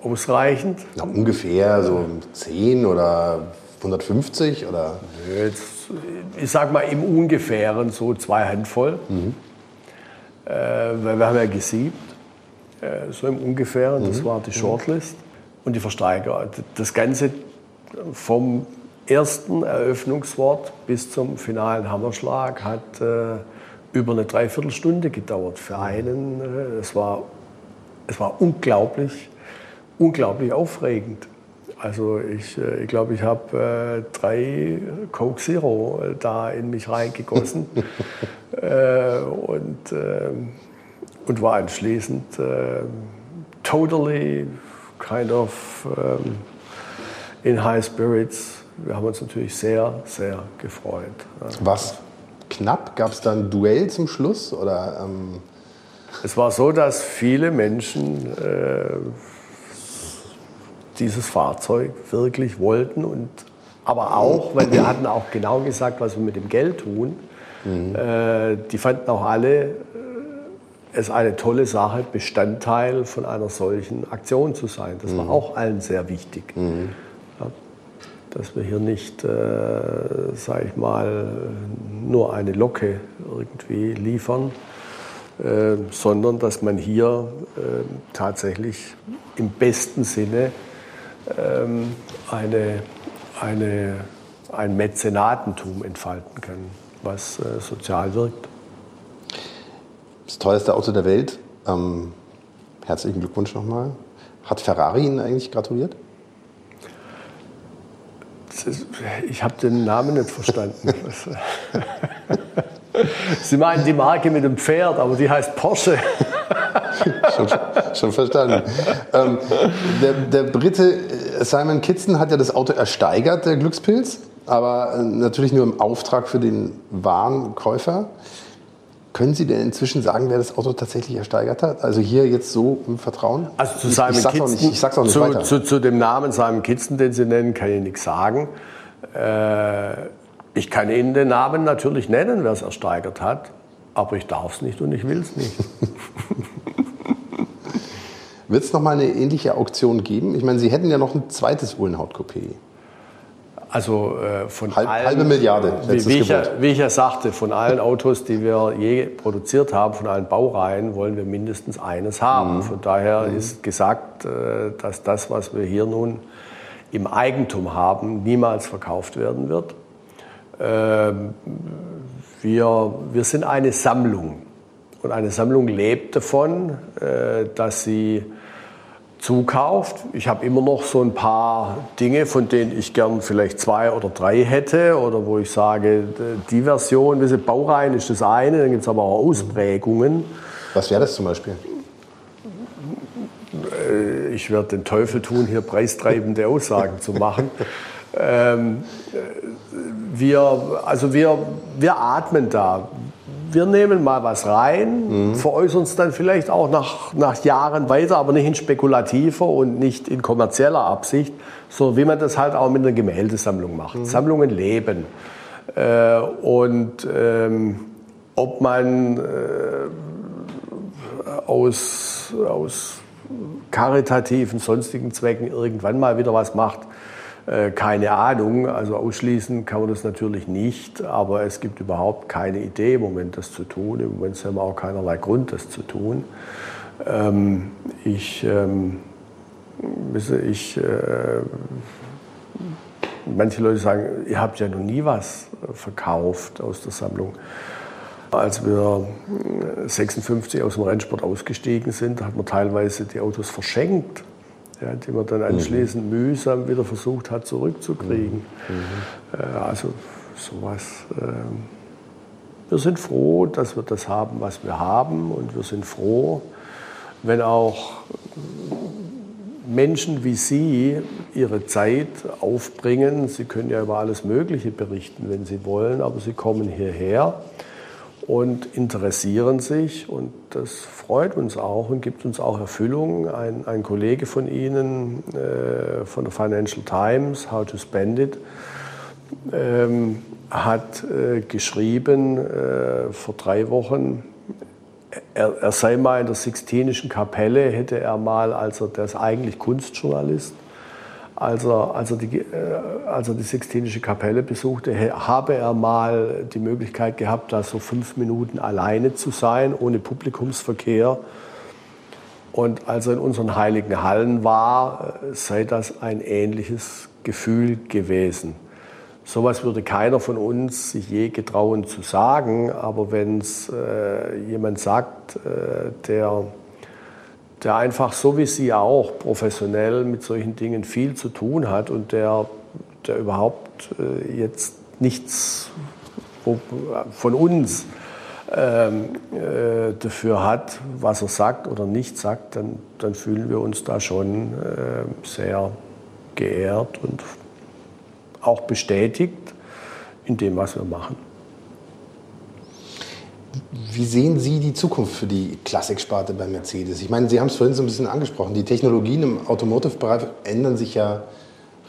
Ausreichend? Na, ungefähr so 10 oder 150 oder? Jetzt, ich sag mal im Ungefähren so zwei Handvoll. Mhm. Äh, weil wir haben ja gesiebt, äh, so im Ungefähren, das mhm. war die Shortlist und die Versteiger. Das Ganze vom ersten Eröffnungswort bis zum finalen Hammerschlag hat äh, über eine Dreiviertelstunde gedauert für einen. Äh, es war, es war unglaublich unglaublich aufregend. Also ich, äh, ich glaube, ich habe äh, drei Coke Zero äh, da in mich reingegossen <laughs> äh, und, äh, und war anschließend totally kind of ähm, in high spirits. Wir haben uns natürlich sehr, sehr gefreut. Was knapp? Gab es dann ein Duell zum Schluss? Oder, ähm es war so, dass viele Menschen dieses Fahrzeug wirklich wollten und aber auch, weil wir hatten auch genau gesagt, was wir mit dem Geld tun. Mhm. Äh, die fanden auch alle äh, es eine tolle Sache, Bestandteil von einer solchen Aktion zu sein. Das mhm. war auch allen sehr wichtig. Mhm. Ja, dass wir hier nicht, äh, sage ich mal, nur eine Locke irgendwie liefern, äh, sondern dass man hier äh, tatsächlich im besten Sinne ähm, eine, eine, ein Mäzenatentum entfalten können, was äh, sozial wirkt. Das teuerste Auto der Welt. Ähm, herzlichen Glückwunsch nochmal. Hat Ferrari Ihnen eigentlich gratuliert? Ist, ich habe den Namen nicht verstanden. <laughs> Sie meinen die Marke mit dem Pferd, aber die heißt Porsche. <laughs> schon, schon, verstanden. Ähm, der, der, Brite äh, Simon Kitson hat ja das Auto ersteigert, der Glückspilz, aber äh, natürlich nur im Auftrag für den Warenkäufer. Können Sie denn inzwischen sagen, wer das Auto tatsächlich ersteigert hat? Also hier jetzt so im Vertrauen? Also zu Simon ich, ich Kitson, nicht, ich sag's auch nicht zu, weiter. Zu, zu, dem Namen Simon Kitson, den Sie nennen, kann ich nichts sagen. Äh, ich kann Ihnen den Namen natürlich nennen, wer es ersteigert hat. Aber ich darf es nicht und ich will es nicht. <laughs> Wird es nochmal eine ähnliche Auktion geben? Ich meine, Sie hätten ja noch ein zweites Uhlenhaut-Coupé. Also äh, von Halb, allen, halbe Milliarde. Wie, wie, ich ja, wie, ich ja, sagte, von allen Autos, die wir je produziert haben, von allen Baureihen, wollen wir mindestens eines haben. Mhm. Von daher mhm. ist gesagt, äh, dass das, was wir hier nun im Eigentum haben, niemals verkauft werden wird. Äh, wir, wir sind eine Sammlung. Und eine Sammlung lebt davon, äh, dass sie zukauft. Ich habe immer noch so ein paar Dinge, von denen ich gern vielleicht zwei oder drei hätte oder wo ich sage, die Version, diese Baureihen ist das eine, dann gibt es aber auch Ausprägungen. Was wäre das zum Beispiel? Äh, ich werde den Teufel tun, hier preistreibende Aussagen zu machen. <laughs> Ähm, äh, wir, also wir, wir atmen da wir nehmen mal was rein, mhm. veräußern es dann vielleicht auch nach, nach Jahren weiter, aber nicht in spekulativer und nicht in kommerzieller Absicht, so wie man das halt auch mit einer Gemäldesammlung macht. Mhm. Sammlungen leben. Äh, und ähm, ob man äh, aus, aus karitativen, sonstigen Zwecken irgendwann mal wieder was macht, keine Ahnung, also ausschließen kann man das natürlich nicht, aber es gibt überhaupt keine Idee im Moment, das zu tun. Im Moment haben wir auch keinerlei Grund, das zu tun. Ähm, ich, ähm, ich äh, manche Leute sagen, ihr habt ja noch nie was verkauft aus der Sammlung. Als wir 56 aus dem Rennsport ausgestiegen sind, hat man teilweise die Autos verschenkt ja, die man dann anschließend mhm. mühsam wieder versucht hat zurückzukriegen. Mhm. Äh, also sowas. Äh, wir sind froh, dass wir das haben, was wir haben und wir sind froh, wenn auch Menschen wie Sie ihre Zeit aufbringen. Sie können ja über alles Mögliche berichten, wenn Sie wollen, aber Sie kommen hierher und interessieren sich und das freut uns auch und gibt uns auch Erfüllung. Ein, ein Kollege von Ihnen äh, von der Financial Times, How to Spend It, ähm, hat äh, geschrieben äh, vor drei Wochen, er, er, sei mal in der Sixtinischen Kapelle, hätte er mal, also der ist eigentlich Kunstjournalist, als er, als er, die, äh, als er die Sixtinische Kapelle besuchte, habe er mal die Möglichkeit gehabt, da so fünf Minuten alleine zu sein, ohne Publikumsverkehr. Und als er in unseren heiligen Hallen war, äh, sei das ein ähnliches Gefühl gewesen. Sowas würde keiner von uns sich je getrauen zu sagen, aber wenn es äh, jemand sagt, äh, der der einfach so wie Sie auch professionell mit solchen Dingen viel zu tun hat und der, der überhaupt äh, jetzt nichts von uns ähm, äh, dafür hat, was er sagt oder nicht sagt, dann, dann fühlen wir uns da schon äh, sehr geehrt und auch bestätigt in dem, was wir machen. Wie sehen Sie die Zukunft für die Klassiksparte bei Mercedes? Ich meine, Sie haben es vorhin so ein bisschen angesprochen. Die Technologien im Automotive-Bereich ändern sich ja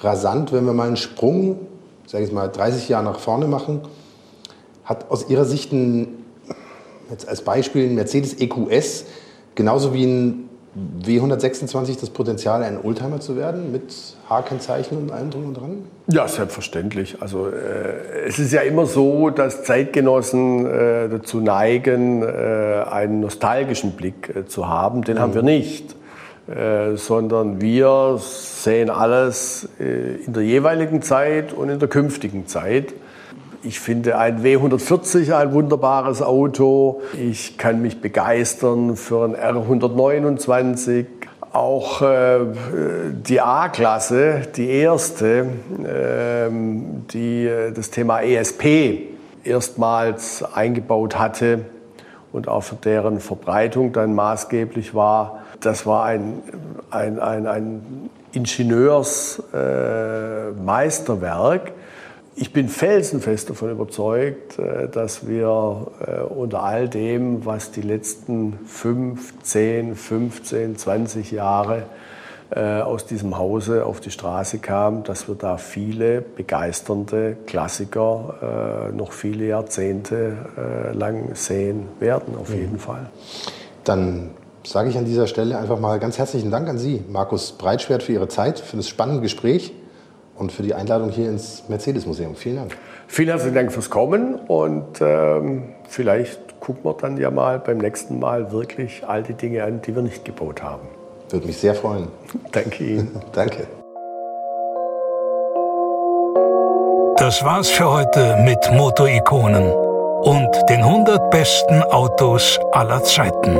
rasant. Wenn wir mal einen Sprung, sage ich mal, 30 Jahre nach vorne machen, hat aus Ihrer Sicht ein, jetzt als Beispiel ein Mercedes EQS genauso wie ein W126 das Potenzial, ein Oldtimer zu werden mit H-Kennzeichen und allem drum und dran? Ja, selbstverständlich. Also äh, es ist ja immer so, dass Zeitgenossen äh, dazu neigen, äh, einen nostalgischen Blick äh, zu haben. Den mhm. haben wir nicht. Äh, sondern wir sehen alles äh, in der jeweiligen Zeit und in der künftigen Zeit. Ich finde ein W140 ein wunderbares Auto. Ich kann mich begeistern für ein R129. Auch äh, die A-Klasse, die erste, äh, die das Thema ESP erstmals eingebaut hatte und auch für deren Verbreitung dann maßgeblich war, das war ein, ein, ein, ein Ingenieursmeisterwerk. Äh, ich bin felsenfest davon überzeugt, äh, dass wir äh, unter all dem, was die letzten 5, 10, 15, 20 Jahre äh, aus diesem Hause auf die Straße kam, dass wir da viele begeisternde Klassiker noch viele Jahrzehnte lang sehen werden, auf jeden mhm. Fall. Dann sage ich an dieser Stelle einfach mal ganz herzlichen Dank an Sie, Markus Breitschwert, für Ihre Zeit, für das spannende Gespräch und für die Einladung hier ins Mercedes-Museum. Vielen Dank. Vielen herzlichen Dank fürs Kommen und ähm, vielleicht gucken wir dann ja mal beim nächsten Mal wirklich all die Dinge an, die wir nicht gebaut haben. Würde mich sehr freuen. <laughs> Danke Ihnen. <laughs> Danke. Das war's für heute mit Motorikonen und den 100 besten Autos aller Zeiten.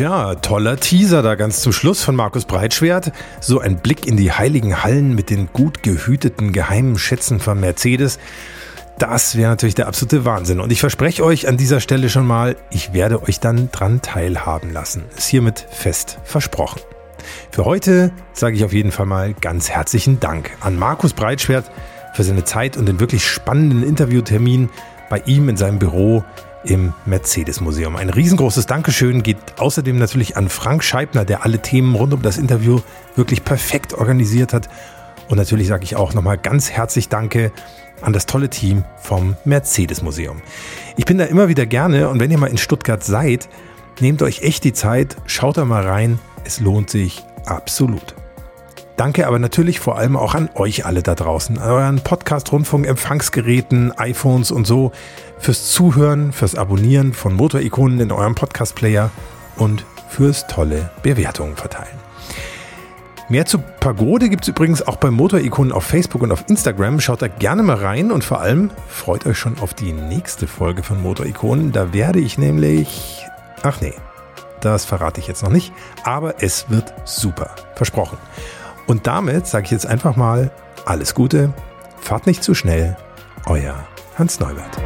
Tja, toller Teaser da ganz zum Schluss von Markus Breitschwert. So ein Blick in die heiligen Hallen mit den gut gehüteten geheimen Schätzen von Mercedes. Das wäre natürlich der absolute Wahnsinn. Und ich verspreche euch an dieser Stelle schon mal, ich werde euch dann dran teilhaben lassen. Ist hiermit fest versprochen. Für heute sage ich auf jeden Fall mal ganz herzlichen Dank an Markus Breitschwert für seine Zeit und den wirklich spannenden Interviewtermin bei ihm in seinem Büro im Mercedes-Museum. Ein riesengroßes Dankeschön geht außerdem natürlich an Frank Scheibner, der alle Themen rund um das Interview wirklich perfekt organisiert hat. Und natürlich sage ich auch nochmal ganz herzlich Danke an das tolle Team vom Mercedes-Museum. Ich bin da immer wieder gerne und wenn ihr mal in Stuttgart seid, nehmt euch echt die Zeit, schaut da mal rein. Es lohnt sich absolut. Danke aber natürlich vor allem auch an euch alle da draußen, euren Podcast-Rundfunk, Empfangsgeräten, iPhones und so, fürs Zuhören, fürs Abonnieren von Motorikonen in eurem Podcast-Player und fürs tolle Bewertungen verteilen. Mehr zu Pagode gibt es übrigens auch bei Motorikonen auf Facebook und auf Instagram. Schaut da gerne mal rein und vor allem freut euch schon auf die nächste Folge von Motorikonen. Da werde ich nämlich... Ach nee, das verrate ich jetzt noch nicht, aber es wird super. Versprochen. Und damit sage ich jetzt einfach mal alles Gute, fahrt nicht zu schnell, euer Hans Neubert.